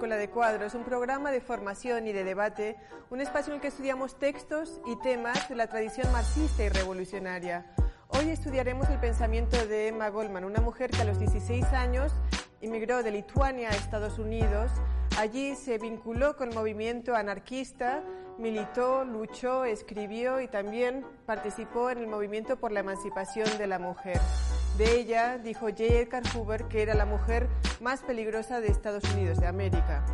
Escuela de Cuadros, un programa de formación y de debate, un espacio en el que estudiamos textos y temas de la tradición marxista y revolucionaria. Hoy estudiaremos el pensamiento de Emma Goldman, una mujer que a los 16 años inmigró de Lituania a Estados Unidos. Allí se vinculó con el movimiento anarquista, militó, luchó, escribió y también participó en el movimiento por la emancipación de la mujer. De ella dijo J. Edgar Hoover que era la mujer más peligrosa de Estados Unidos de América.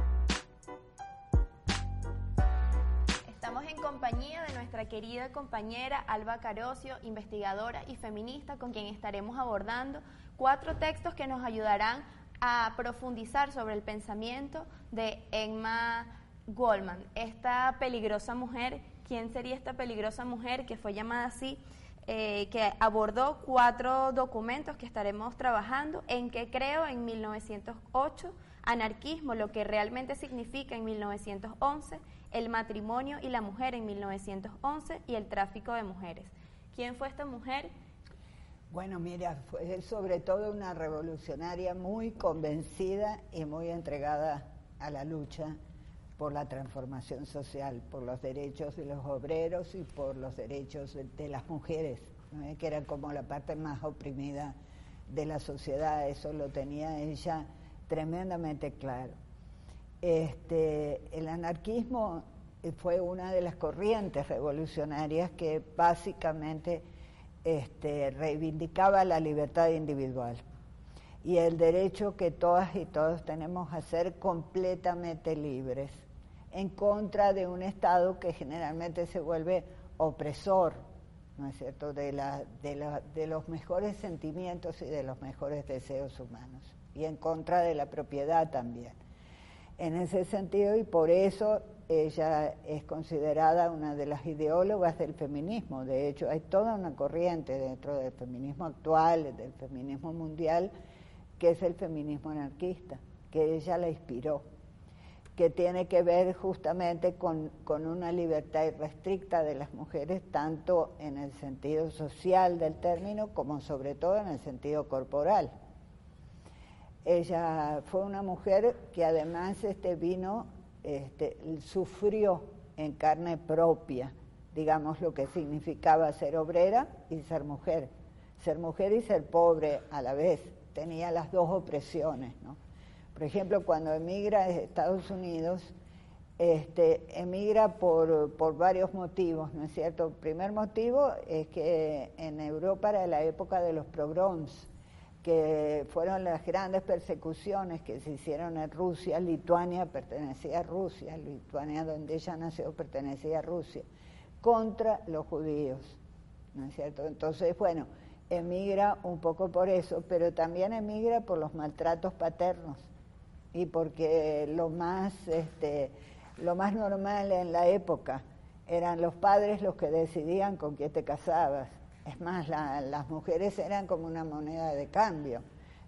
Estamos en compañía de nuestra querida compañera Alba Carocio, investigadora y feminista, con quien estaremos abordando cuatro textos que nos ayudarán a profundizar sobre el pensamiento de Emma Goldman, esta peligrosa mujer. ¿Quién sería esta peligrosa mujer que fue llamada así? Eh, que abordó cuatro documentos que estaremos trabajando, en que creo en 1908, anarquismo, lo que realmente significa en 1911, el matrimonio y la mujer en 1911 y el tráfico de mujeres. ¿Quién fue esta mujer? Bueno, mira, fue sobre todo una revolucionaria muy convencida y muy entregada a la lucha por la transformación social, por los derechos de los obreros y por los derechos de, las mujeres, que eran como la parte más oprimida de la sociedad, eso lo tenía ella tremendamente claro. Este, el anarquismo fue una de las corrientes revolucionarias que básicamente este, reivindicaba la libertad individual y el derecho que todas y todos tenemos a ser completamente libres en contra de un Estado que generalmente se vuelve opresor, ¿no es cierto?, de, los mejores sentimientos y de los mejores deseos humanos, y en contra de la propiedad también. En ese sentido, y por eso ella es considerada una de las ideólogas del feminismo. De hecho, hay toda una corriente dentro del feminismo actual, del feminismo mundial, que es el feminismo anarquista, que ella la inspiró que tiene que ver justamente con, una libertad irrestricta de las mujeres, tanto en el sentido social del término como sobre todo en el sentido corporal. Ella fue una mujer que además este vino, este, sufrió en carne propia, digamos, lo que significaba ser obrera y ser mujer. Ser mujer y ser pobre a la vez. Tenía las dos opresiones, ¿no? Por ejemplo, cuando emigra de Estados Unidos, este, emigra por, por, varios motivos, ¿no es cierto? El primer motivo es que en Europa era la época de los pogroms, que fueron las grandes persecuciones que se hicieron en Rusia. Lituania pertenecía a Rusia, Lituania donde ella nació pertenecía a Rusia, contra los judíos, ¿no es cierto? Entonces, bueno, emigra un poco por eso, pero también emigra por los maltratos paternos y porque lo más, este, lo más normal en la época eran los padres los que decidían con quién te casabas. Es más, las mujeres eran como una moneda de cambio.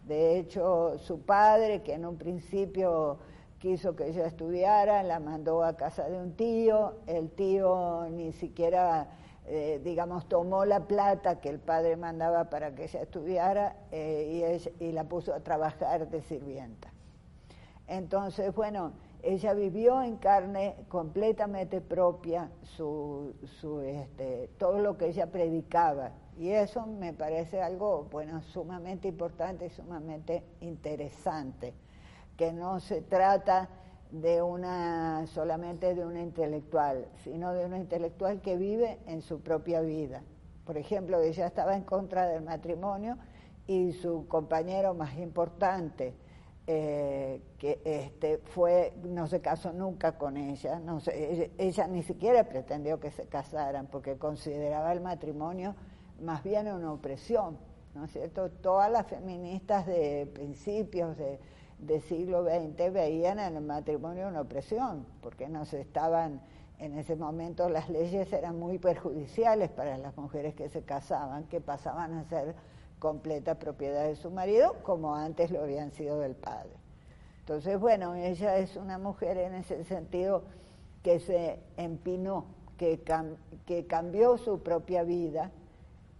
De hecho, su padre, que en un principio quiso que ella estudiara, la mandó a casa de un tío, el tío ni siquiera, eh, digamos, tomó la plata que el padre mandaba para que ella estudiara eh, y, y la puso a trabajar de sirvienta. Entonces, bueno, ella vivió en carne completamente propia su, su, este, todo lo que ella predicaba. Y eso me parece algo, bueno, sumamente importante y sumamente interesante, que no se trata de una solamente de una intelectual, sino de una intelectual que vive en su propia vida. Por ejemplo, ella estaba en contra del matrimonio y su compañero más importante, eh, que este, fue, no se casó nunca con ella, no ella, ni siquiera pretendió que se casaran porque consideraba el matrimonio más bien una opresión, ¿no es cierto? Todas las feministas de principios de, siglo XX veían en el matrimonio una opresión, porque no se estaban, en ese momento las leyes eran muy perjudiciales para las mujeres que se casaban, que pasaban a ser completa propiedad de su marido, como antes lo habían sido del padre. Entonces, bueno, ella es una mujer en ese sentido que se empinó, que, que cambió su propia vida,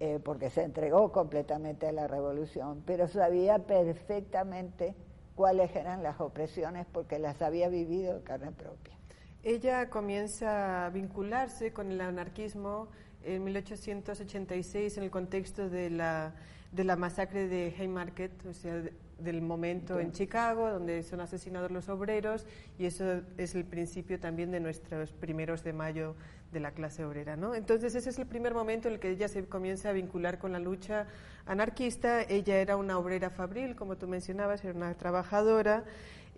eh, porque se entregó completamente a la revolución, pero sabía perfectamente cuáles eran las opresiones porque las había vivido de carne propia. Ella comienza a vincularse con el anarquismo en 1886 en el contexto de la, de la masacre de Haymarket, o sea, del momento en Chicago, donde son asesinados los obreros, y eso es el principio también de nuestros primeros de mayo de la clase obrera. ¿no? Entonces ese es el primer momento en el que ella se comienza a vincular con la lucha anarquista. Ella era una obrera fabril, como tú mencionabas, era una trabajadora.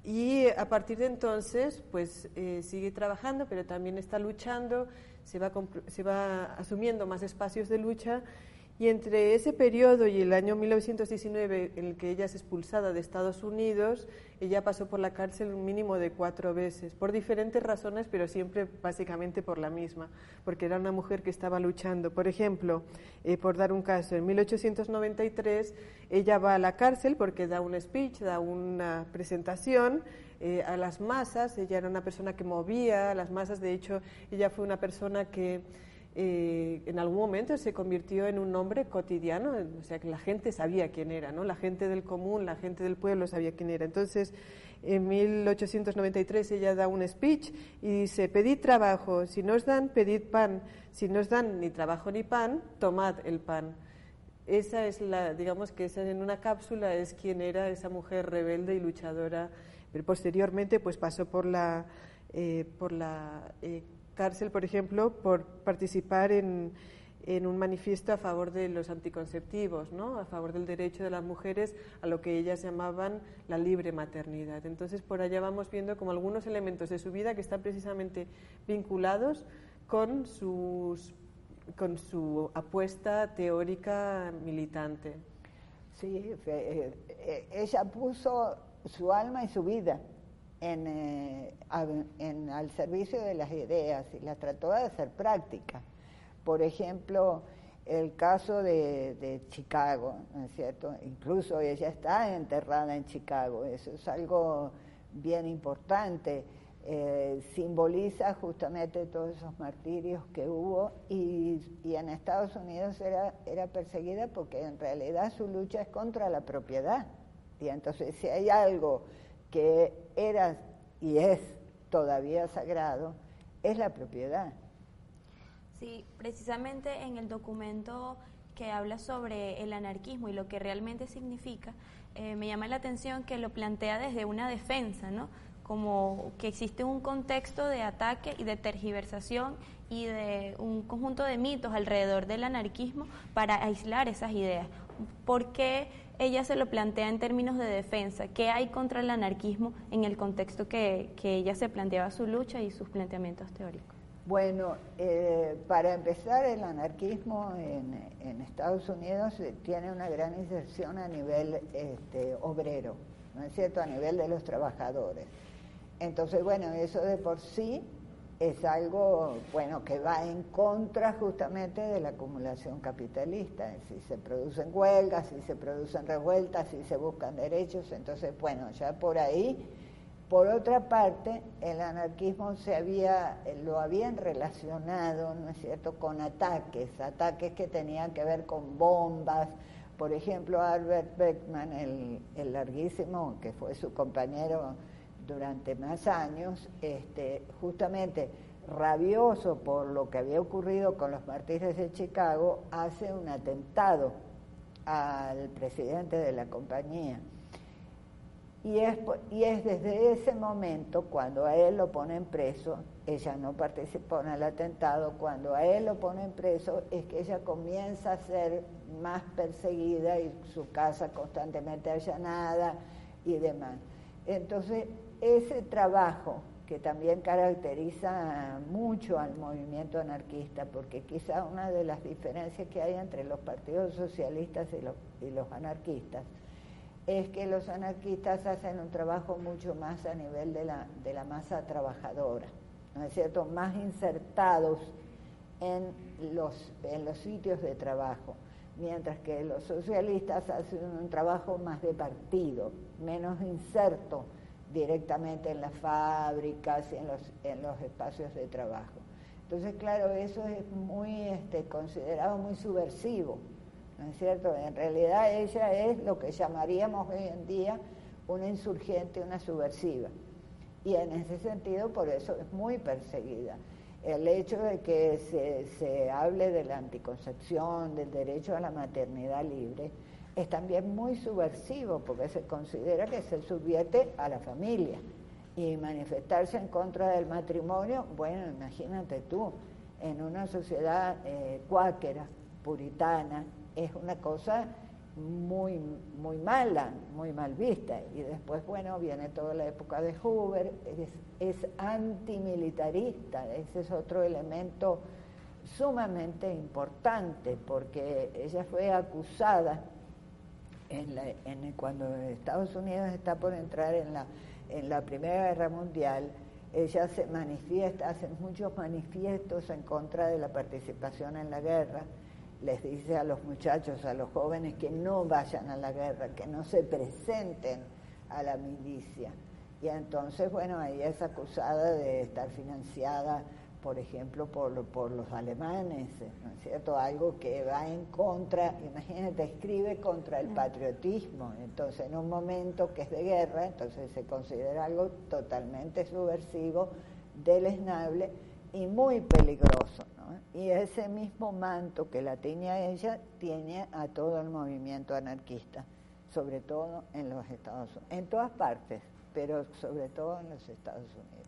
Y a partir de entonces, pues eh, sigue trabajando, pero también está luchando, se va, se va asumiendo más espacios de lucha y entre ese periodo y el año 1919 en el que ella es expulsada de Estados Unidos, ella pasó por la cárcel un mínimo de cuatro veces, por diferentes razones, pero siempre básicamente por la misma, porque era una mujer que estaba luchando. Por ejemplo, eh, por dar un caso, en 1893 ella va a la cárcel porque da un speech, da una presentación eh, a las masas, ella era una persona que movía a las masas, de hecho ella fue una persona que en algún momento se convirtió en un nombre cotidiano, o sea que la gente sabía quién era, ¿no? La gente del común, la gente del pueblo sabía quién era. Entonces, en 1893 ella da un speech y dice, pedid trabajo, si no os dan, pedid pan, si no os dan ni trabajo ni pan, tomad el pan. Esa es la, digamos que esa en una cápsula es quién era esa mujer rebelde y luchadora. Pero posteriormente pues pasó por la, eh, por la eh, cárcel, por ejemplo, por participar en, en un manifiesto a favor de los anticonceptivos, ¿no? a favor del derecho de las mujeres a lo que ellas llamaban la libre maternidad. Entonces, por allá vamos viendo como algunos elementos de su vida que están precisamente vinculados con, sus, con su apuesta teórica militante. Sí, eh, eh, ella puso su alma y su vida en, eh, en, al servicio de las ideas y las trató de hacer práctica. Por ejemplo, el caso de, Chicago, ¿no es cierto? Incluso ella está enterrada en Chicago, eso es algo bien importante. Eh, simboliza justamente todos esos martirios que hubo y, y, en Estados Unidos era, era perseguida porque en realidad su lucha es contra la propiedad. Y entonces si hay algo que era y es todavía sagrado, es la propiedad. Sí, precisamente en el documento que habla sobre el anarquismo y lo que realmente significa, eh, me llama la atención que lo plantea desde una defensa, ¿no? Como que existe un contexto de ataque y de tergiversación y de un conjunto de mitos alrededor del anarquismo para aislar esas ideas. ¿Por qué ella se lo plantea en términos de defensa. ¿Qué hay contra el anarquismo en el contexto que, ella se planteaba su lucha y sus planteamientos teóricos? Bueno, eh, para empezar, el anarquismo en, Estados Unidos eh, tiene una gran inserción a nivel este, obrero, ¿no es cierto?, a nivel de los trabajadores. Entonces, bueno, eso de por sí es algo, bueno, que va en contra justamente de la acumulación capitalista. Si se producen huelgas, si se producen revueltas, si se buscan derechos, entonces, bueno, ya por ahí. Por otra parte, el anarquismo se había, lo habían relacionado, ¿no es cierto?, con ataques, ataques que tenían que ver con bombas. Por ejemplo, Albert Beckman, el, el larguísimo, que fue su compañero durante más años, este, justamente rabioso por lo que había ocurrido con los mártires de Chicago, hace un atentado al presidente de la compañía. Y es, y es desde ese momento, cuando a él lo ponen preso, ella no participó en el atentado, cuando a él lo ponen preso es que ella comienza a ser más perseguida y su casa constantemente allanada y demás. Entonces, ese trabajo que también caracteriza mucho al movimiento anarquista, porque quizá una de las diferencias que hay entre los partidos socialistas y los, anarquistas es que los anarquistas hacen un trabajo mucho más a nivel de la, de la masa trabajadora, ¿no es cierto? Más insertados en los, en los sitios de trabajo, mientras que los socialistas hacen un trabajo más de partido, menos inserto directamente en las fábricas y en los, en los espacios de trabajo. Entonces, claro, eso es muy este, considerado muy subversivo, ¿no es cierto? En realidad ella es lo que llamaríamos hoy en día una insurgente, una subversiva. Y en ese sentido, por eso es muy perseguida. El hecho de que se, se hable de la anticoncepción, del derecho a la maternidad libre, es también muy subversivo porque se considera que se subvierte a la familia y manifestarse en contra del matrimonio, bueno, imagínate tú, en una sociedad eh, cuáquera, puritana, es una cosa muy, muy mala, muy mal vista. Y después, bueno, viene toda la época de Hoover, es, es antimilitarista, ese es otro elemento sumamente importante, porque ella fue acusada en cuando Estados Unidos está por entrar en la, en la Primera Guerra Mundial, ella se manifiesta, hace muchos manifiestos en contra de la participación en la guerra, les dice a los muchachos, a los jóvenes que no vayan a la guerra, que no se presenten a la milicia. Y entonces, bueno, ella es acusada de estar financiada por ejemplo, por, por los alemanes, ¿no es cierto? Algo que va en contra, imagínate, escribe contra el patriotismo, entonces en un momento que es de guerra, entonces se considera algo totalmente subversivo, deleznable y muy peligroso, ¿no? Y ese mismo manto que la tiene a ella, tiene a todo el movimiento anarquista, sobre todo en los Estados Unidos, en todas partes, pero sobre todo en los Estados Unidos.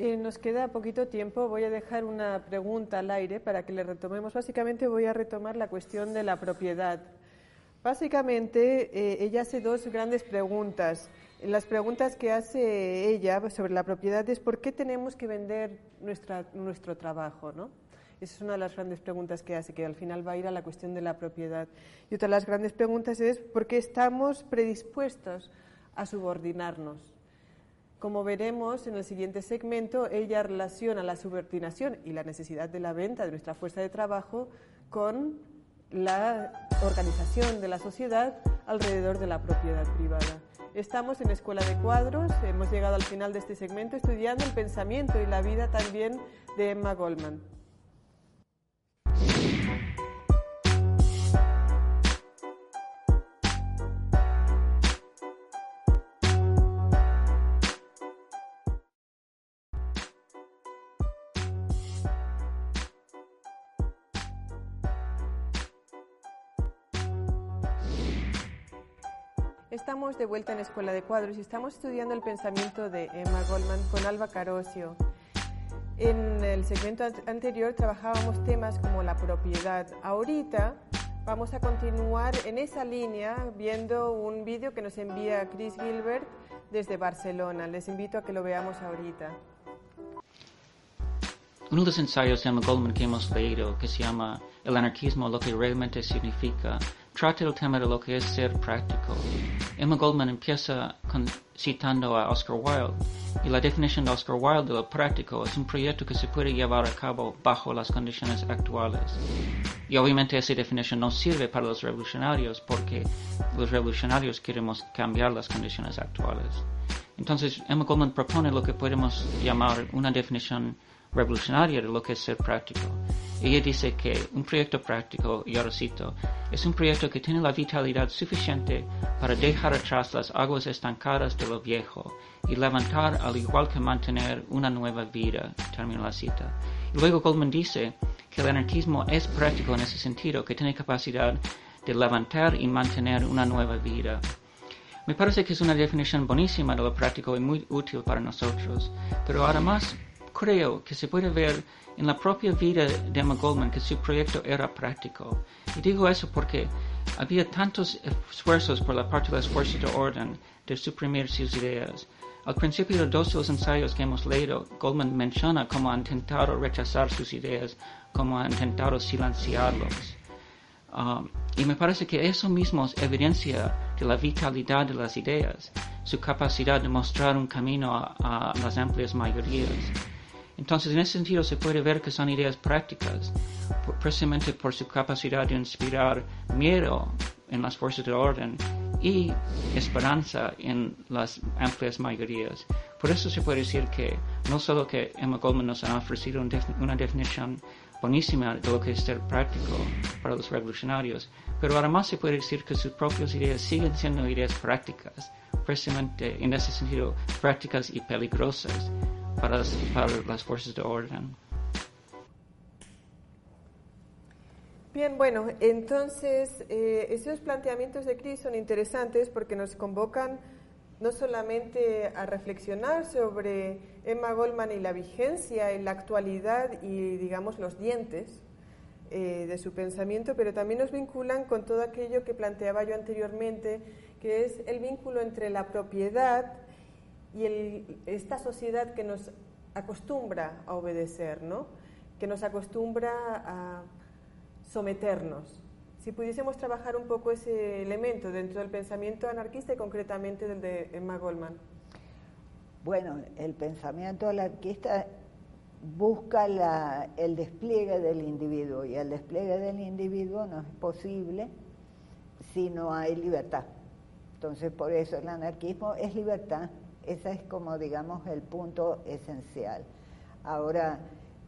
Eh, nos queda poquito tiempo. Voy a dejar una pregunta al aire para que le retomemos. Básicamente voy a retomar la cuestión de la propiedad. Básicamente eh, ella hace dos grandes preguntas. Las preguntas que hace ella sobre la propiedad es por qué tenemos que vender nuestra, nuestro trabajo, ¿no? Esa es una de las grandes preguntas que hace, que al final va a ir a la cuestión de la propiedad. Y otra de las grandes preguntas es por qué estamos predispuestos a subordinarnos. Como veremos en el siguiente segmento, ella relaciona la subordinación y la necesidad de la venta de nuestra fuerza de trabajo con la organización de la sociedad alrededor de la propiedad privada. Estamos en Escuela de Cuadros, hemos llegado al final de este segmento estudiando el pensamiento y la vida también de Emma Goldman. Estamos de vuelta en Escuela de Cuadros y estamos estudiando el pensamiento de Emma Goldman con Alba Carosio. En el segmento anterior trabajábamos temas como la propiedad. Ahorita vamos a continuar en esa línea viendo un vídeo que nos envía Chris Gilbert desde Barcelona. Les invito a que lo veamos ahorita. Uno de los ensayos de Emma Goldman que hemos leído, que se llama El anarquismo, lo que realmente significa, trata el tema de lo que es ser práctico. Emma Goldman empieza citando a Oscar Wilde, y la definición de Oscar Wilde de lo práctico es un proyecto que se puede llevar a cabo bajo las condiciones actuales. Y obviamente esa definición no sirve para los revolucionarios porque los revolucionarios queremos cambiar las condiciones actuales. Entonces, Emma Goldman propone lo que podemos llamar una definición revolucionaria de lo que es ser práctico. Ella dice que un proyecto práctico, y ahora cito, es un proyecto que tiene la vitalidad suficiente para dejar atrás las aguas estancadas de lo viejo y levantar al igual que mantener una nueva vida. Termino la cita. Y luego Goldman dice que el anarquismo es práctico en ese sentido, que tiene capacidad de levantar y mantener una nueva vida. Me parece que es una definición buenísima de lo práctico y muy útil para nosotros, pero además creo que se puede ver en la propia vida de Emma Goldman que su proyecto era práctico. Y digo eso porque había tantos esfuerzos por la parte de las fuerzas de orden de suprimir sus ideas. Al principio de dos de los ensayos que hemos leído, Goldman menciona cómo ha intentado rechazar sus ideas, cómo ha intentado silenciarlos. Um, y me parece que eso mismo es evidencia de la vitalidad de las ideas, su capacidad de mostrar un camino a las amplias mayorías. Entonces, en ese sentido, se puede ver que son ideas prácticas, precisamente por su capacidad de inspirar miedo en las fuerzas de orden y esperanza en las amplias mayorías. Por eso se puede decir que no solo que Emma Goldman nos ha ofrecido una definición buenísima de lo que es ser práctico para los revolucionarios, pero además se puede decir que sus propias ideas siguen siendo ideas prácticas, precisamente en ese sentido prácticas y peligrosas para las, fuerzas de orden. Bien, bueno, entonces eh, esos planteamientos de Cris son interesantes porque nos convocan no solamente a reflexionar sobre Emma Goldman y la vigencia en la actualidad y, digamos, los dientes eh, de su pensamiento, pero también nos vinculan con todo aquello que planteaba yo anteriormente, que es el vínculo entre la propiedad y esta sociedad que nos acostumbra a obedecer, ¿no? que nos acostumbra a someternos si pudiésemos trabajar un poco ese elemento dentro del pensamiento anarquista y concretamente del de Emma Goldman. Bueno, el pensamiento anarquista busca el despliegue del individuo y el despliegue del individuo no es posible si no hay libertad. Entonces, por eso el anarquismo es libertad. Ese es como, digamos, el punto esencial. Ahora,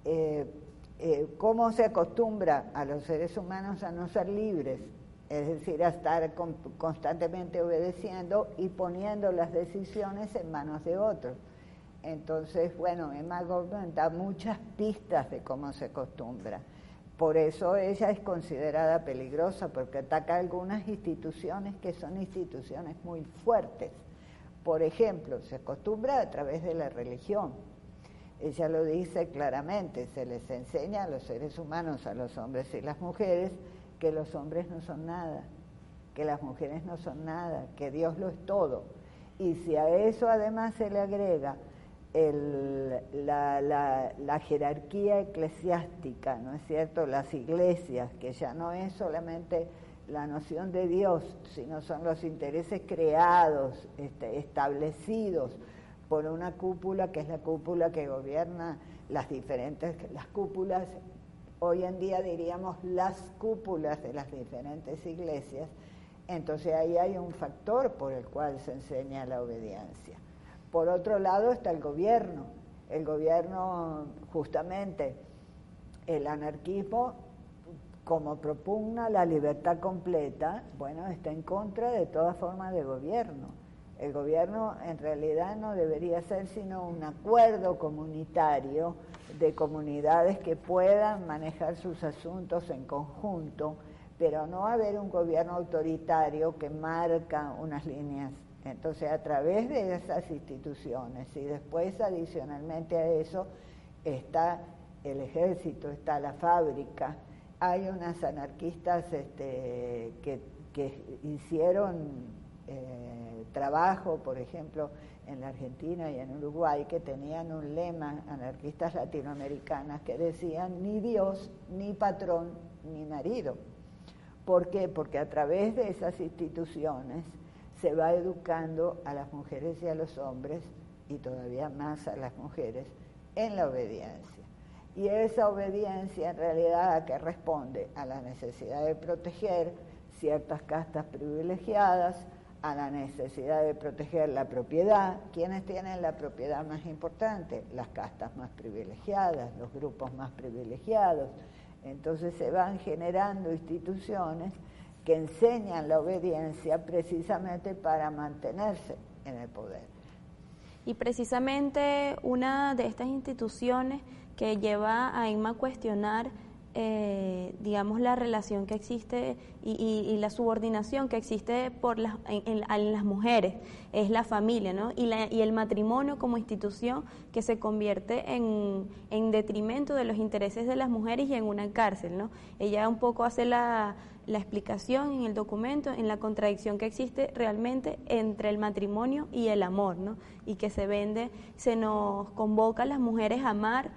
eh, eh, cómo se acostumbra a los seres humanos a no ser libres, es decir, a estar constantemente obedeciendo y poniendo las decisiones en manos de otros. Entonces, bueno, Emma Goldman da muchas pistas de cómo se acostumbra. Por eso ella es considerada peligrosa, porque ataca algunas instituciones que son instituciones muy fuertes. Por ejemplo, se acostumbra a través de la religión ella lo dice claramente, se les enseña a los seres humanos, a los hombres y las mujeres, que los hombres no son nada, que las mujeres no son nada, que Dios lo es todo. Y si a eso además se le agrega la, jerarquía eclesiástica, ¿no es cierto? Las iglesias, que ya no es solamente la noción de Dios, sino son los intereses creados, este, establecidos por una cúpula que es la cúpula que gobierna las diferentes, las cúpulas, hoy en día diríamos las cúpulas de las diferentes iglesias, entonces ahí hay un factor por el cual se enseña la obediencia. Por otro lado está el gobierno, el gobierno justamente, el anarquismo como propugna la libertad completa, bueno, está en contra de toda forma de gobierno el gobierno en realidad no debería ser sino un acuerdo comunitario de comunidades que puedan manejar sus asuntos en conjunto, pero no haber un gobierno autoritario que marca unas líneas. Entonces, a través de esas instituciones y después adicionalmente a eso está el ejército, está la fábrica. Hay unas anarquistas este, que, hicieron eh, trabajo, por ejemplo, en la Argentina y en Uruguay, que tenían un lema, anarquistas latinoamericanas, que decían ni Dios, ni patrón, ni marido. ¿Por qué? Porque a través de esas instituciones se va educando a las mujeres y a los hombres, y todavía más a las mujeres, en la obediencia. Y esa obediencia en realidad a que responde a la necesidad de proteger ciertas castas privilegiadas, a la necesidad de proteger la propiedad. ¿Quiénes tienen la propiedad más importante? Las castas más privilegiadas, los grupos más privilegiados. Entonces se van generando instituciones que enseñan la obediencia precisamente para mantenerse en el poder. Y precisamente una de estas instituciones que lleva a Inma a cuestionar eh, digamos, la relación que existe y, la subordinación que existe por las, en, las mujeres, es la familia, ¿no? Y, y, el matrimonio como institución que se convierte en, en, detrimento de los intereses de las mujeres y en una cárcel, ¿no? Ella un poco hace la, la explicación en el documento, en la contradicción que existe realmente entre el matrimonio y el amor, ¿no? Y que se vende, se nos convoca a las mujeres a amar,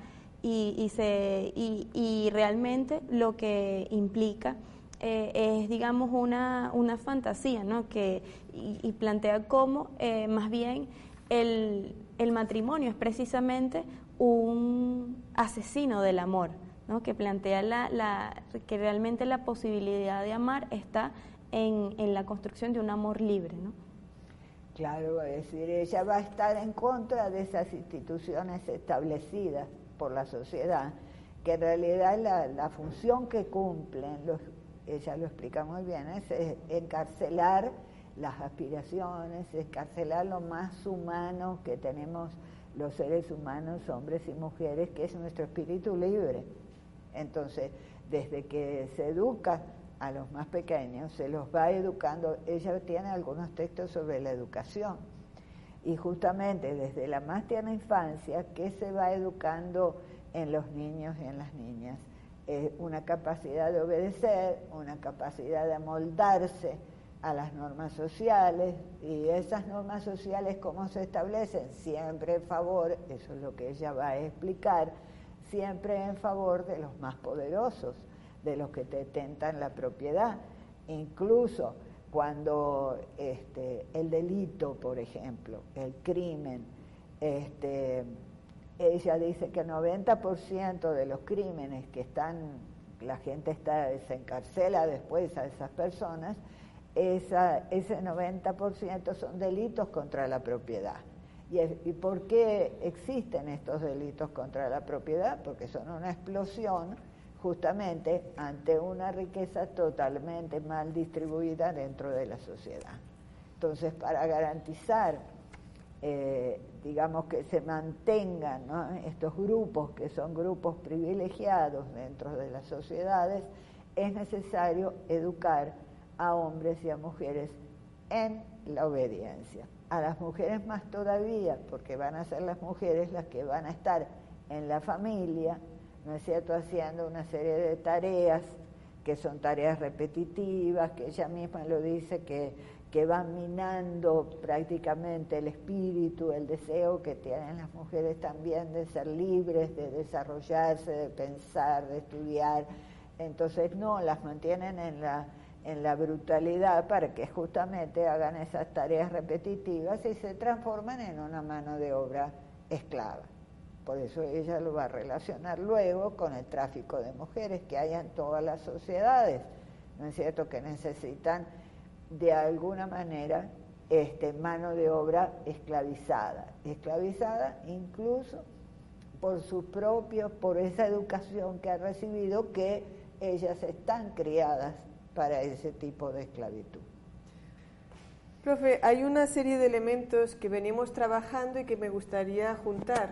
y, se, y, realmente lo que implica eh, es, digamos, una, una fantasía, ¿no? Que, y, plantea cómo eh, más bien el, el, matrimonio es precisamente un asesino del amor, ¿no? Que plantea la, la, que realmente la posibilidad de amar está en, en la construcción de un amor libre, ¿no? Claro, es decir, ella va a estar en contra de esas instituciones establecidas por la sociedad que en realidad la, función que cumplen, ella lo explica muy bien, es encarcelar las aspiraciones, encarcelar lo más humano que tenemos los seres humanos, hombres y mujeres, que es nuestro espíritu libre. Entonces, desde que se educa a los más pequeños, se los va educando, ella tiene algunos textos sobre la educación, y justamente desde la más tierna infancia, ¿qué se va educando en los niños y en las niñas? una capacidad de obedecer, una capacidad de amoldarse a las normas sociales. Y esas normas sociales cómo se establecen siempre en favor, eso es lo que ella va a explicar, siempre en favor de los más poderosos, de los que te tentan la propiedad, incluso cuando este, el delito, por ejemplo, el crimen, este, ella dice que el 90% de los crímenes que están, la gente está, se encarcela después a esas personas, esa, ese 90% son delitos contra la propiedad. ¿Y, ¿Y por qué existen estos delitos contra la propiedad? Porque son una explosión justamente ante una riqueza totalmente mal distribuida dentro de la sociedad. Entonces, para garantizar, eh, digamos, que se mantengan estos grupos, que son grupos privilegiados dentro de las sociedades, es necesario educar a hombres y a mujeres en la obediencia. A las mujeres más todavía, porque van a ser las mujeres las que van a estar en la familia, ¿no es cierto?, haciendo una serie de tareas que son tareas repetitivas, que ella misma lo dice, que, que van minando prácticamente el espíritu, el deseo que tienen las mujeres también de ser libres, de desarrollarse, de pensar, de estudiar. Entonces no, las mantienen en la, en la brutalidad para que justamente hagan esas tareas repetitivas y se transformen en una mano de obra esclava. Por eso ella lo va a relacionar luego con el tráfico de mujeres que hay en todas las sociedades, ¿no es cierto? Que necesitan de alguna manera este, mano de obra esclavizada, esclavizada incluso por sus propios, por esa educación que ha recibido que ellas están criadas para ese tipo de esclavitud. Profe, hay una serie de elementos que venimos trabajando y que me gustaría juntar.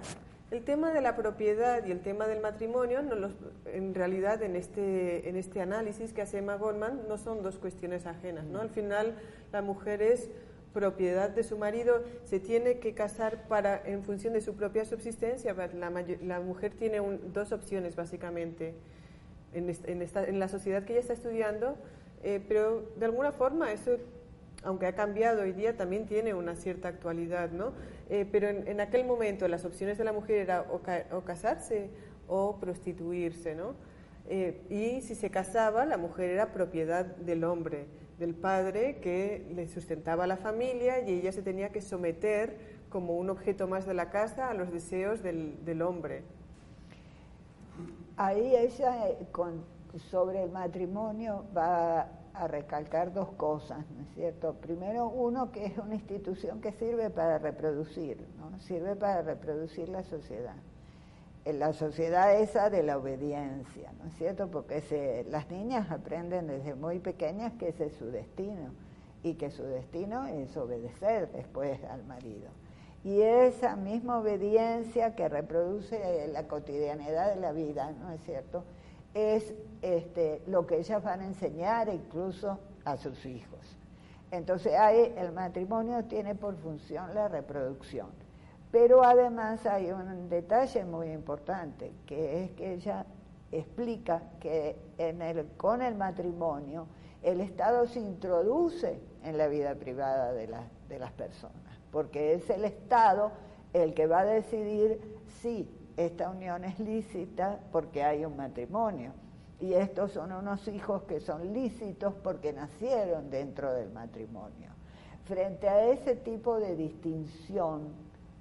El tema de la propiedad y el tema del matrimonio, no los, en realidad en este, en este análisis que hace Emma Goldman, no son dos cuestiones ajenas. ¿no? Al final, la mujer es propiedad de su marido, se tiene que casar para, en función de su propia subsistencia. La, la mujer tiene dos opciones, básicamente, en, en, esta, en, la sociedad que ella está estudiando, eh, pero de alguna forma eso aunque ha cambiado hoy día, también tiene una cierta actualidad, ¿no? Eh, pero en, aquel momento las opciones de la mujer era o, casarse o prostituirse, ¿no? Eh, y si se casaba, la mujer era propiedad del hombre, del padre que le sustentaba la familia y ella se tenía que someter como un objeto más de la casa a los deseos del, hombre. Ahí ella, eh, sobre el matrimonio, va a recalcar dos cosas, ¿no es cierto? Primero, uno, que es una institución que sirve para reproducir, ¿no? Sirve para reproducir la sociedad. En la sociedad esa de la obediencia, ¿no es cierto? Porque las niñas aprenden desde muy pequeñas que ese es su destino y que su destino es obedecer después al marido. Y esa misma obediencia que reproduce la cotidianidad de la vida, ¿no es cierto? Es este, lo que ellas van a enseñar incluso a sus hijos. Entonces hay, el matrimonio tiene por función la reproducción. Pero además hay un detalle muy importante, que es que ella explica que en el, con el matrimonio el Estado se introduce en la vida privada de, de las personas, porque es el Estado el que va a decidir si esta unión es lícita porque hay un matrimonio. Y estos son unos hijos que son lícitos porque nacieron dentro del matrimonio. Frente a ese tipo de distinción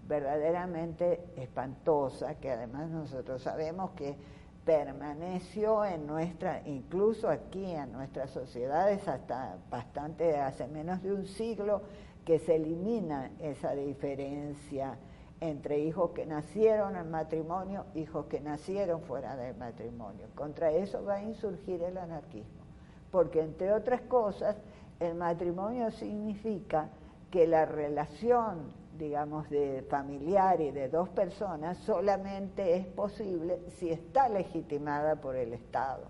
verdaderamente espantosa, que además nosotros sabemos que permaneció en nuestra, incluso aquí en nuestras sociedades hasta bastante hace menos de un siglo, que se elimina esa diferencia entre hijos que nacieron en matrimonio, hijos que nacieron fuera del matrimonio. Contra eso va a insurgir el anarquismo, porque entre otras cosas, el matrimonio significa que la relación, digamos, de familiar y de dos personas solamente es posible si está legitimada por el Estado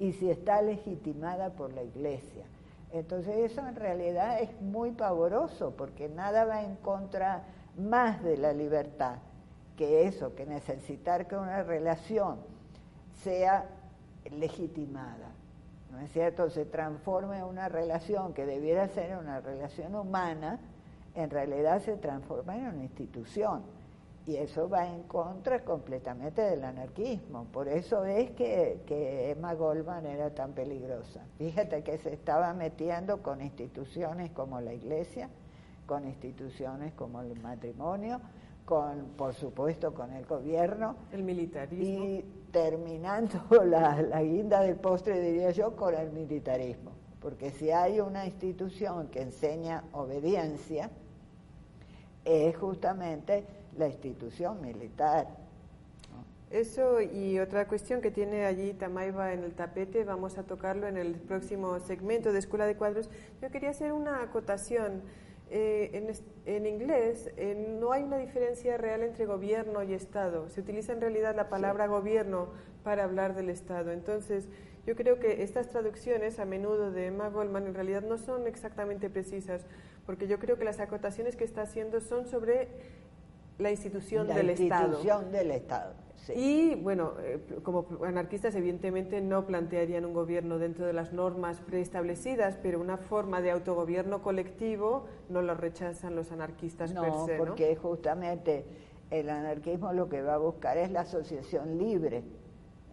y si está legitimada por la Iglesia. Entonces eso en realidad es muy pavoroso porque nada va en contra más de la libertad que eso, que necesitar que una relación sea legitimada. ¿No es cierto? Se transforme en una relación que debiera ser una relación humana, en realidad se transforma en una institución. Y eso va en contra completamente del anarquismo. Por eso es que, que Emma Goldman era tan peligrosa. Fíjate que se estaba metiendo con instituciones como la iglesia, con instituciones como el matrimonio, con, por supuesto, con el gobierno. El militarismo. Y terminando la, la guinda del postre, diría yo, con el militarismo. Porque si hay una institución que enseña obediencia, es justamente la institución militar. Eso y otra cuestión que tiene allí Tamaiba en el tapete, vamos a tocarlo en el próximo segmento de Escuela de Cuadros. Yo quería hacer una acotación. Eh, en, en, inglés eh, no hay una diferencia real entre gobierno y Estado. Se utiliza en realidad la palabra gobierno para hablar del Estado. Entonces, yo creo que estas traducciones a menudo de Emma Goldman en realidad no son exactamente precisas, porque yo creo que las acotaciones que está haciendo son sobre la institución la del institución Estado. del Estado. sí. Y bueno, eh, como anarquistas evidentemente no plantearían un gobierno dentro de las normas preestablecidas, pero una forma de autogobierno colectivo no lo rechazan los anarquistas per No, se, ¿no? porque justamente el anarquismo lo que va a buscar es la asociación libre.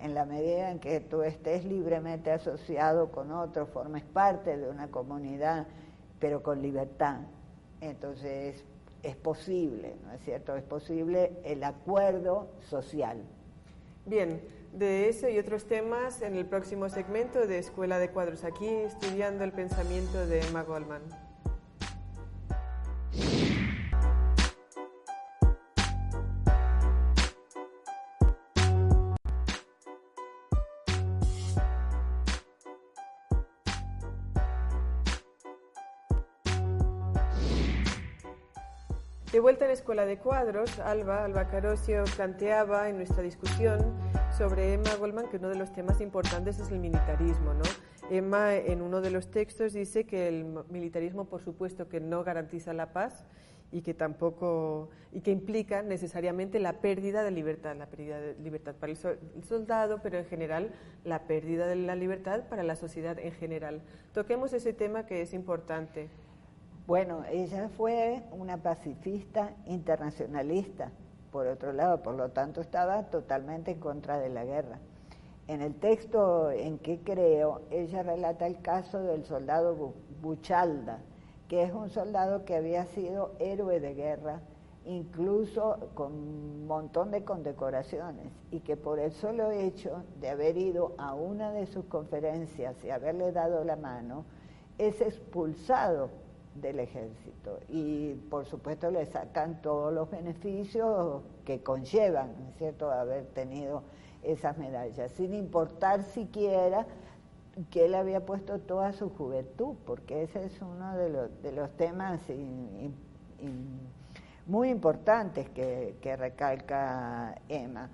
En la medida en que tú estés libremente asociado con otros, formes parte de una comunidad, pero con libertad. Entonces es posible, ¿no es cierto? Es posible el acuerdo social. Bien, de eso y otros temas en el próximo segmento de Escuela de Cuadros, aquí estudiando el pensamiento de Emma Goldman. De vuelta en Escuela de Cuadros, Alba, Alba Carosio planteaba en nuestra discusión sobre Emma Goldman que uno de los temas importantes es el militarismo, ¿no? Emma en uno de los textos dice que el militarismo, por supuesto, que no garantiza la paz y que tampoco y que implica necesariamente la pérdida de libertad, la pérdida de libertad para el, so- el soldado, pero en general la pérdida de la libertad para la sociedad en general. Toquemos ese tema que es importante. Bueno, ella fue una pacifista internacionalista, por otro lado, por lo tanto estaba totalmente en contra de la guerra. En el texto en que creo, ella relata el caso del soldado Bu- Buchalda, que es un soldado que había sido héroe de guerra, incluso con un montón de condecoraciones, y que por el solo hecho de haber ido a una de sus conferencias y haberle dado la mano, es expulsado del ejército y por supuesto le sacan todos los beneficios que conllevan, ¿no es cierto?, haber tenido esas medallas, sin importar siquiera que él había puesto toda su juventud, porque ese es uno de los, de los temas muy importantes que recalca Emma,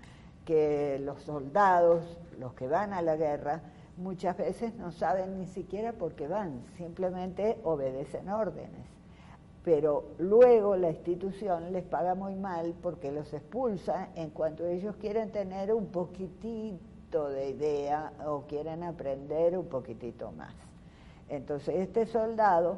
que los soldados, los que van a la guerra, muchas veces no saben ni siquiera por qué van, simplemente obedecen órdenes. Pero luego la institución les paga muy mal porque los expulsa en cuanto ellos quieren tener un poquitito de idea o quieren aprender un poquitito más. Entonces este soldado,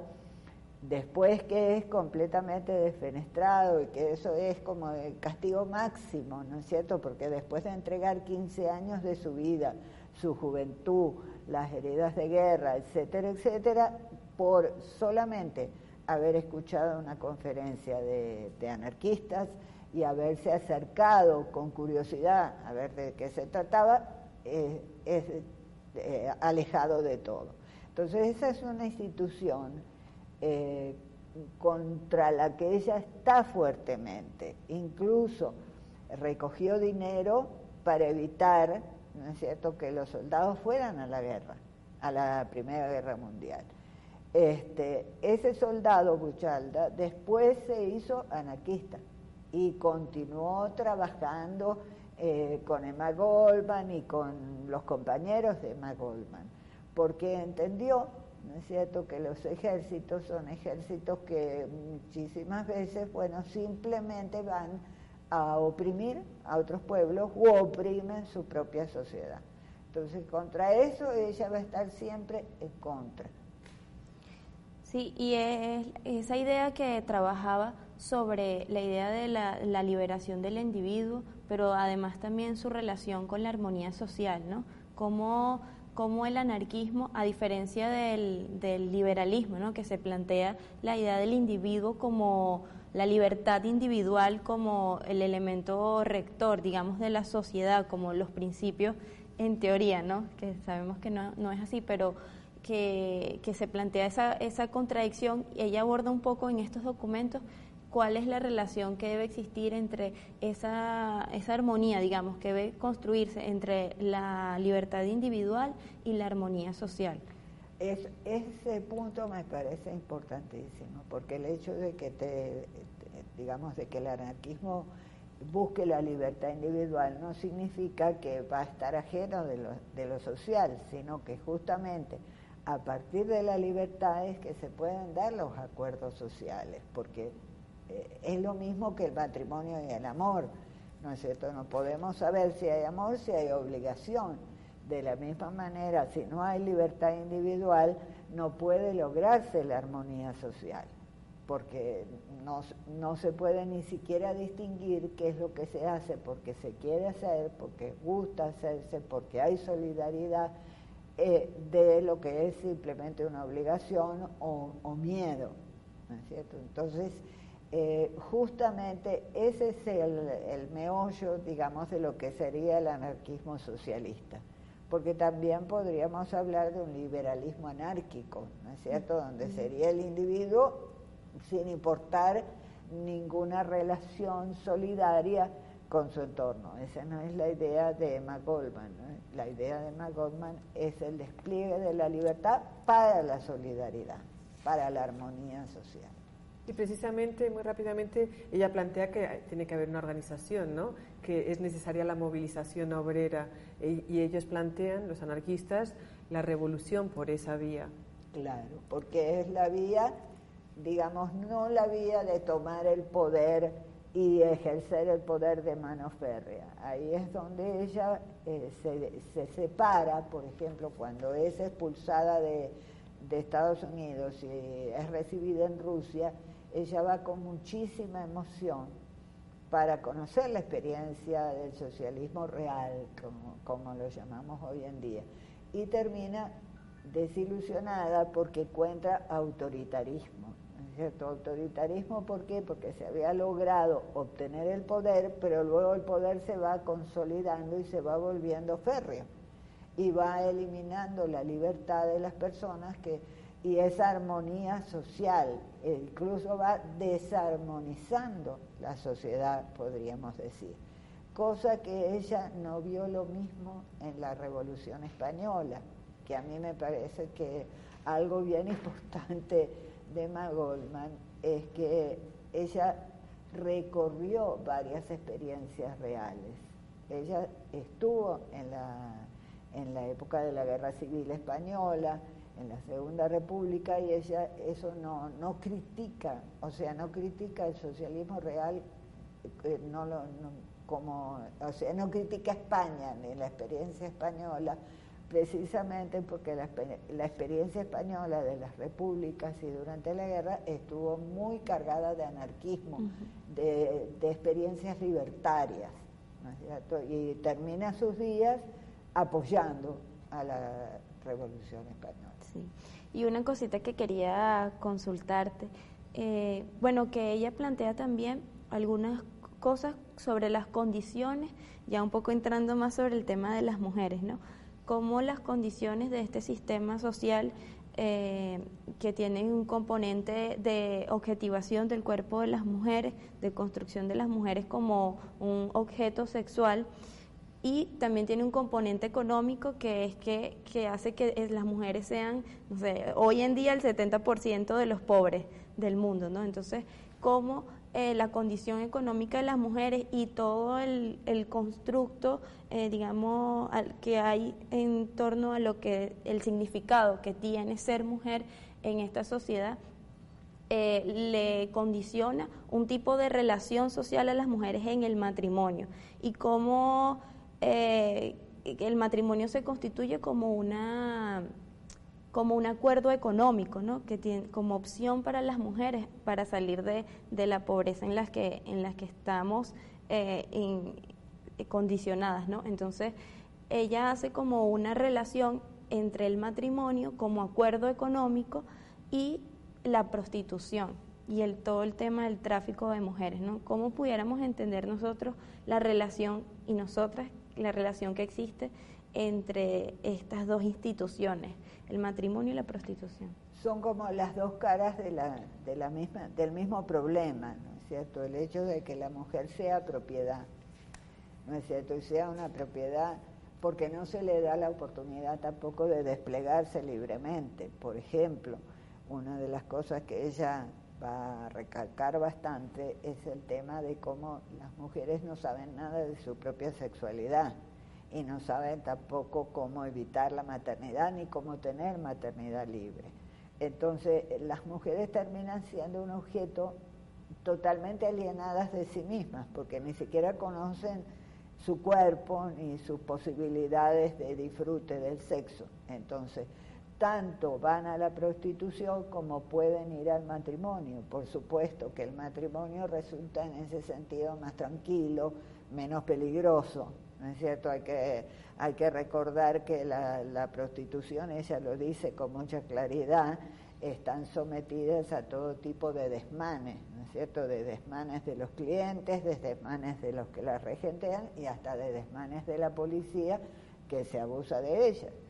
después que es completamente desfenestrado y que eso es como el castigo máximo, ¿no es cierto? Porque después de entregar 15 años de su vida, su juventud, las heridas de guerra, etcétera, etcétera, por solamente haber escuchado una conferencia de, anarquistas y haberse acercado con curiosidad a ver de qué se trataba, eh, es eh, alejado de todo. Entonces esa es una institución eh, contra la que ella está fuertemente. Incluso recogió dinero para evitar, ¿no es cierto?, que los soldados fueran a la guerra, a la Primera Guerra Mundial. Este, ese soldado Buchalda después se hizo anarquista y continuó trabajando eh, con Emma Goldman y con los compañeros de Emma Goldman, porque entendió, ¿no es cierto?, que los ejércitos son ejércitos que muchísimas veces, bueno, simplemente van a oprimir a otros pueblos u oprimen su propia sociedad. Entonces, contra eso ella va a estar siempre en contra. Sí, y es esa idea que trabajaba sobre la idea de la, liberación del individuo, pero además también su relación con la armonía social, ¿no? Cómo, el anarquismo, a diferencia del, del liberalismo, ¿no? que se plantea la idea del individuo como la libertad individual como el elemento rector, digamos, de la sociedad, como los principios en teoría, ¿no? Que sabemos que no, no es así, pero que, que, se plantea esa, esa contradicción y ella aborda un poco en estos documentos cuál es la relación que debe existir entre esa, esa armonía, digamos, que debe construirse entre la libertad individual y la armonía social. Es, ese punto me parece importantísimo, porque el hecho de que te, digamos, de que el anarquismo busque la libertad individual no significa que va a estar ajeno de lo, de lo social, sino que justamente a partir de la libertad es que se pueden dar los acuerdos sociales, porque eh, es lo mismo que el matrimonio y el amor, ¿no es cierto? No podemos saber si hay amor, si hay obligación de la misma manera, si no hay libertad individual, no puede lograrse la armonía social, porque no, no, se puede ni siquiera distinguir qué es lo que se hace porque se quiere hacer, porque gusta hacerse, porque hay solidaridad, eh, de lo que es simplemente una obligación o, miedo. Entonces, eh, justamente ese es el, el meollo, digamos, de lo que sería el anarquismo socialista porque también podríamos hablar de un liberalismo anárquico, ¿no es cierto?, donde sería el individuo sin importar ninguna relación solidaria con su entorno. Esa no es la idea de Emma Goldman. La idea de Emma Goldman es el despliegue de la libertad para la solidaridad, para la armonía social. Y precisamente, muy rápidamente, ella plantea que tiene que haber una organización, ¿no? que es necesaria la movilización obrera e, y ellos plantean, los anarquistas, la revolución por esa vía. Claro, porque es la vía, digamos, no la vía de tomar el poder y ejercer el poder de mano férrea. Ahí es donde ella eh, se, se, separa, por ejemplo, cuando es expulsada de, de Estados Unidos y es recibida en Rusia, ella va con muchísima emoción para conocer la experiencia del socialismo real, como, lo llamamos hoy en día, y termina desilusionada porque encuentra autoritarismo. cierto? Autoritarismo, ¿por qué? Porque se había logrado obtener el poder, pero luego el poder se va consolidando y se va volviendo férreo y va eliminando la libertad de las personas que y esa armonía social, incluso va desarmonizando la sociedad, podríamos decir. Cosa que ella no vio lo mismo en la Revolución Española, que a mí me parece que algo bien importante de Emma Goldman es que ella recorrió varias experiencias reales. Ella estuvo en la, en la época de la Guerra Civil Española, en la Segunda República y ella eso no, no critica, o sea, no critica el socialismo real, eh, no lo, como, o sea, no critica España ni la experiencia española, precisamente porque la, la, experiencia española de las repúblicas y durante la guerra estuvo muy cargada de anarquismo, de, de, experiencias libertarias, y termina sus días apoyando a la revolución española. Y una cosita que quería consultarte, eh, bueno, que ella plantea también algunas cosas sobre las condiciones, ya un poco entrando más sobre el tema de las mujeres, ¿no? Cómo las condiciones de este sistema social eh, que tienen un componente de objetivación del cuerpo de las mujeres, de construcción de las mujeres como un objeto sexual y también tiene un componente económico que es que, que hace que las mujeres sean, no sé, hoy en día el 70% de los pobres del mundo, ¿no? Entonces, cómo eh, la condición económica de las mujeres y todo el, el constructo, eh, digamos, que hay en torno a lo que el significado que tiene ser mujer en esta sociedad, eh, le condiciona un tipo de relación social a las mujeres en el matrimonio y cómo el matrimonio se constituye como una como un acuerdo económico, ¿no? que tiene como opción para las mujeres para salir de, de la pobreza en las que, en las que estamos eh, eh, condicionadas. ¿no? Entonces, ella hace como una relación entre el matrimonio como acuerdo económico y la prostitución y el, todo el tema del tráfico de mujeres. ¿no? ¿Cómo pudiéramos entender nosotros la relación y nosotras, la relación que existe entre estas dos instituciones? el matrimonio y la prostitución. Son como las dos caras de la, de la misma, del mismo problema, ¿no es cierto? El hecho de que la mujer sea propiedad, ¿no es cierto? Y sea una propiedad porque no se le da la oportunidad tampoco de desplegarse libremente. Por ejemplo, una de las cosas que ella va a recalcar bastante es el tema de cómo las mujeres no saben nada de su propia sexualidad y no saben tampoco cómo evitar la maternidad ni cómo tener maternidad libre. Entonces las mujeres terminan siendo un objeto totalmente alienadas de sí mismas, porque ni siquiera conocen su cuerpo ni sus posibilidades de disfrute del sexo. Entonces, tanto van a la prostitución como pueden ir al matrimonio. Por supuesto que el matrimonio resulta en ese sentido más tranquilo, menos peligroso, ¿no es cierto? Hay que, hay que recordar que la, la prostitución, ella lo dice con mucha claridad, están sometidas a todo tipo de desmanes, ¿no es cierto? De desmanes de los clientes, de desmanes de los que las regentean y hasta de desmanes de la policía que se abusa de ellas.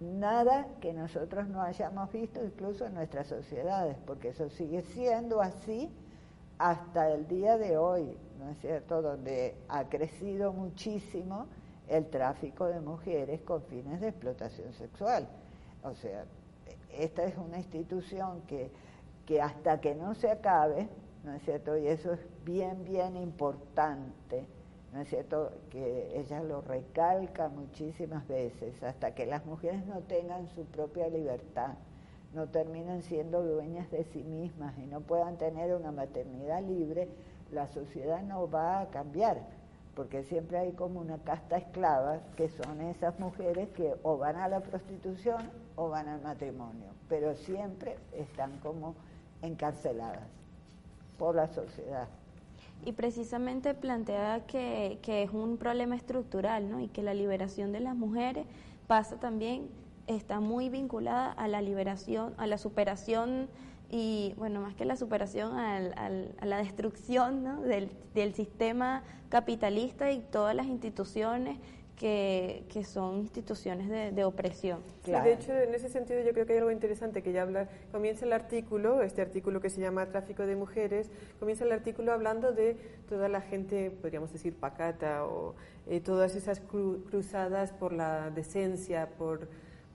Nada que nosotros no hayamos visto incluso en nuestras sociedades, porque eso sigue siendo así hasta el día de hoy. ¿no es cierto?, donde ha crecido muchísimo el tráfico de mujeres con fines de explotación sexual. O sea, esta es una institución que, que hasta que no se acabe, ¿no es cierto?, y eso es bien, bien importante, ¿no es cierto?, que ella lo recalca muchísimas veces, hasta que las mujeres no tengan su propia libertad, no terminen siendo dueñas de sí mismas y no puedan tener una maternidad libre, la sociedad no va a cambiar, porque siempre hay como una casta esclava que son esas mujeres que o van a la prostitución o van al matrimonio, pero siempre están como encarceladas por la sociedad. Y precisamente plantea que, que es un problema estructural, ¿no? Y que la liberación de las mujeres pasa también, está muy vinculada a la liberación, a la superación y bueno, más que la superación al, a la destrucción del, del, sistema capitalista y todas las instituciones que, que son instituciones de, de opresión. de hecho, en ese sentido yo creo que hay algo interesante que ya habla, comienza el artículo, este artículo que se llama Tráfico de Mujeres, comienza el artículo hablando de toda la gente, podríamos decir, pacata o eh, todas esas cruzadas por la decencia, por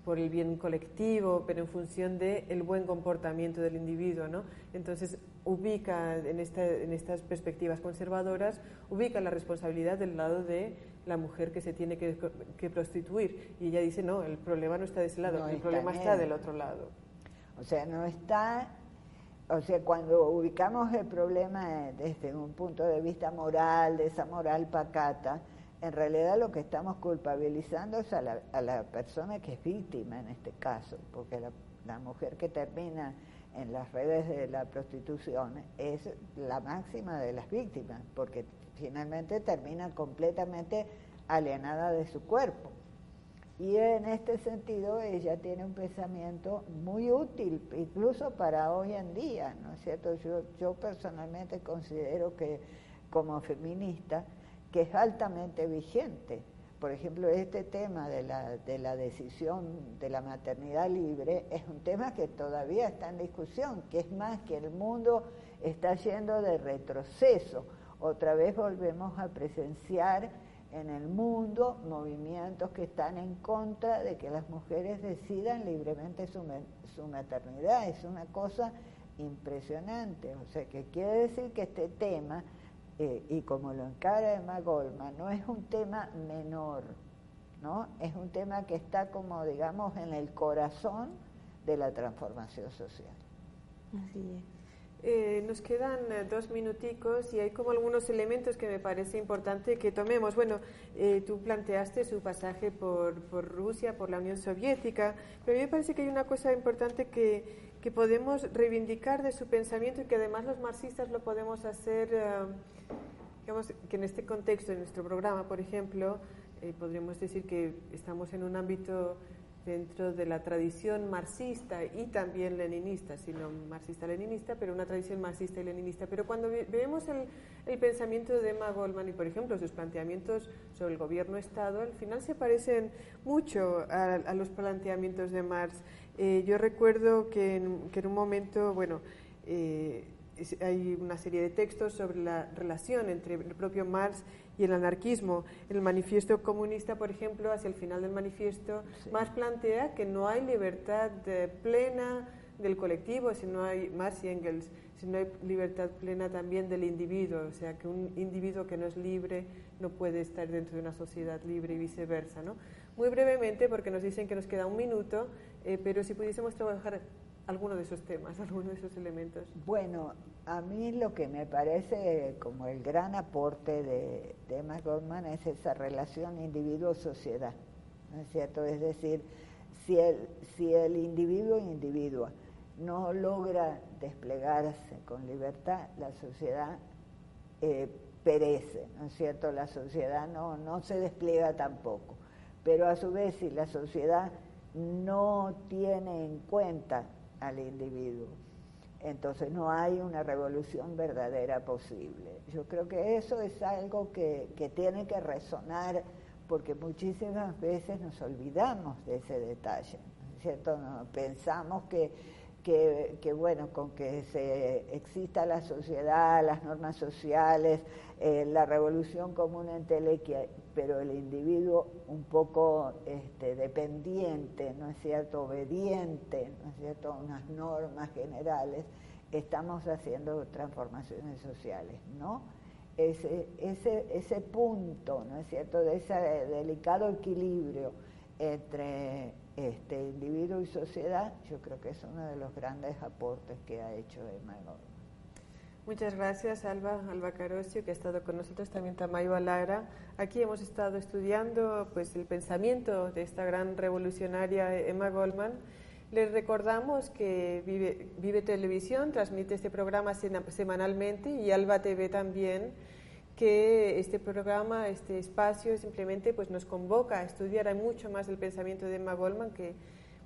por el bien colectivo, pero en función del el buen comportamiento del individuo. ¿no? Entonces, ubica en, esta, en estas perspectivas conservadoras, ubica la responsabilidad del lado de la mujer que se tiene que, que prostituir. Y ella dice, no, el problema no está de ese lado, el problema está del otro lado. O sea, no está o sea, cuando ubicamos el problema desde un punto de vista moral, de esa moral pacata, en realidad lo que estamos culpabilizando es a la, a la persona que es víctima en este caso, porque la, la, mujer que termina en las redes de la prostitución es la máxima de las víctimas, porque finalmente termina completamente alienada de su cuerpo. Y en este sentido ella tiene un pensamiento muy útil, incluso para hoy en día, ¿no es cierto? Yo, yo personalmente considero que como feminista, que es altamente vigente, por ejemplo, este tema de la, de la decisión de la maternidad libre es un tema que todavía está en discusión, que es más que el mundo está yendo de retroceso. Otra vez volvemos a presenciar en el mundo movimientos que están en contra de que las mujeres decidan libremente su, su maternidad. Es una cosa impresionante. O sea, que quiere decir que este tema eh, y como lo encara Emma Goldman, no es un tema menor, ¿no? Es un tema que está como, digamos, en el corazón de la transformación social. Así es. Eh, nos quedan eh, dos minuticos y hay como algunos elementos que me parece importante que tomemos. Bueno, tú planteaste su pasaje por, por, Rusia, por la Unión Soviética, pero a mí me parece que hay una cosa importante que, que podemos reivindicar de su pensamiento y que además los marxistas lo podemos hacer digamos que en este contexto, en nuestro programa, por ejemplo, eh, podríamos decir que estamos en un ámbito dentro de la tradición marxista y también leninista, sino marxista-leninista, pero una tradición marxista y leninista. Pero cuando vemos el, pensamiento de Emma Goldman y, por ejemplo, sus planteamientos sobre el gobierno-estado, al final se parecen mucho a, los planteamientos de Marx. Eh, yo recuerdo que en, que en, un momento, bueno, eh, hay una serie de textos sobre la relación entre el propio Marx y el anarquismo. El manifiesto comunista, por ejemplo, hacia el final del manifiesto, Marx plantea que no hay libertad plena del colectivo, si no hay y Engels, si no hay libertad plena también del individuo, o sea, que un individuo que no es libre no puede estar dentro de una sociedad libre y viceversa. ¿no? Muy brevemente, porque nos dicen que nos queda un minuto, eh, pero si pudiésemos trabajar alguno de esos temas, alguno de esos elementos. Bueno, a mí lo que me parece como el gran aporte de, Emma Goldman es esa relación individuo-sociedad, ¿no es cierto? Es decir, si el, si el individuo individua no logra desplegarse con libertad, la sociedad eh, perece, ¿no es cierto? La sociedad no, no se despliega tampoco. Pero a su vez, si la sociedad no tiene en cuenta al individuo. Entonces no hay una revolución verdadera posible. Yo creo que eso es algo que, tiene que resonar porque muchísimas veces nos olvidamos de ese detalle, ¿cierto? pensamos que, que, bueno, con que se exista la sociedad, las normas sociales, eh, la revolución común entelequia, pero el individuo un poco este, dependiente, ¿no es cierto?, obediente, ¿no es cierto?, a unas normas generales, estamos haciendo transformaciones sociales, ¿no? Ese, ese, ese punto, ¿no es cierto?, de ese delicado equilibrio entre este individuo y sociedad, yo creo que es uno de los grandes aportes que ha hecho Emmanuel. Muchas gracias, Alba, Alba Carosio, que ha estado con nosotros, también Tamayo Alara. Aquí hemos estado estudiando pues, el pensamiento de esta gran revolucionaria Emma Goldman. Les recordamos que Vive, Vive Televisión transmite este programa semanalmente y Alba TV también, que este programa, este espacio simplemente pues, nos convoca a estudiar mucho más el pensamiento de Emma Goldman, que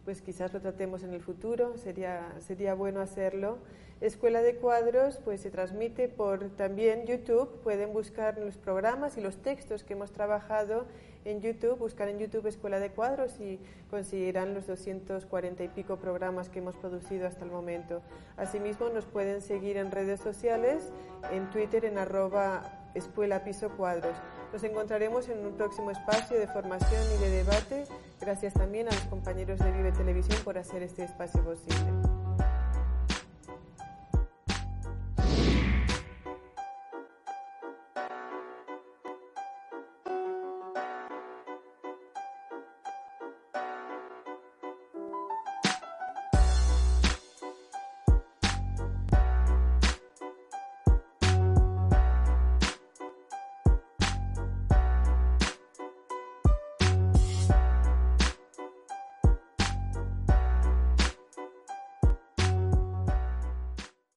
pues quizás lo tratemos en el futuro, sería, sería bueno hacerlo. Escuela de Cuadros pues se transmite por también YouTube, pueden buscar los programas y los textos que hemos trabajado en YouTube, buscar en YouTube Escuela de Cuadros y conseguirán los 240 y pico programas que hemos producido hasta el momento. Asimismo nos pueden seguir en redes sociales, en Twitter en arroba Escuela Piso Cuadros. Nos encontraremos en un próximo espacio de formación y de debate. Gracias también a los compañeros de Vive Televisión por hacer este espacio posible.